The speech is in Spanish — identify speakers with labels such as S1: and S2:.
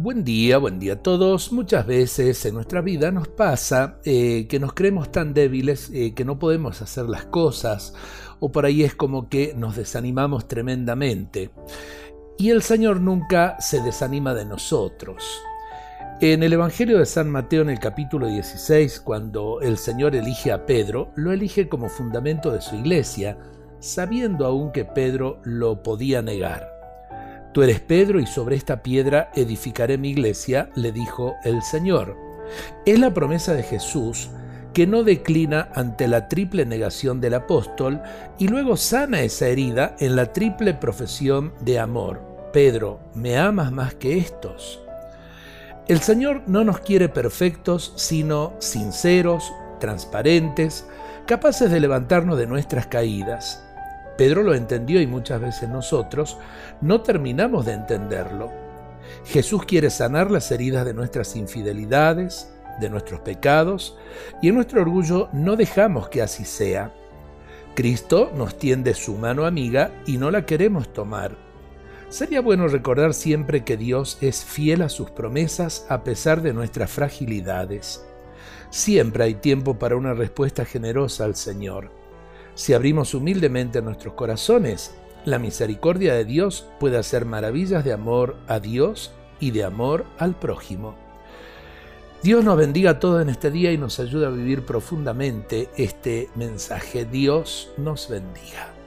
S1: Buen día, buen día a todos. Muchas veces en nuestra vida nos pasa eh, que nos creemos tan débiles eh, que no podemos hacer las cosas o por ahí es como que nos desanimamos tremendamente. Y el Señor nunca se desanima de nosotros. En el Evangelio de San Mateo en el capítulo 16, cuando el Señor elige a Pedro, lo elige como fundamento de su iglesia, sabiendo aún que Pedro lo podía negar. Tú eres Pedro y sobre esta piedra edificaré mi iglesia, le dijo el Señor. Es la promesa de Jesús que no declina ante la triple negación del apóstol y luego sana esa herida en la triple profesión de amor. Pedro, ¿me amas más que estos? El Señor no nos quiere perfectos, sino sinceros, transparentes, capaces de levantarnos de nuestras caídas. Pedro lo entendió y muchas veces nosotros no terminamos de entenderlo. Jesús quiere sanar las heridas de nuestras infidelidades, de nuestros pecados, y en nuestro orgullo no dejamos que así sea. Cristo nos tiende su mano amiga y no la queremos tomar. Sería bueno recordar siempre que Dios es fiel a sus promesas a pesar de nuestras fragilidades. Siempre hay tiempo para una respuesta generosa al Señor. Si abrimos humildemente nuestros corazones, la misericordia de Dios puede hacer maravillas de amor a Dios y de amor al prójimo. Dios nos bendiga a todos en este día y nos ayude a vivir profundamente este mensaje. Dios nos bendiga.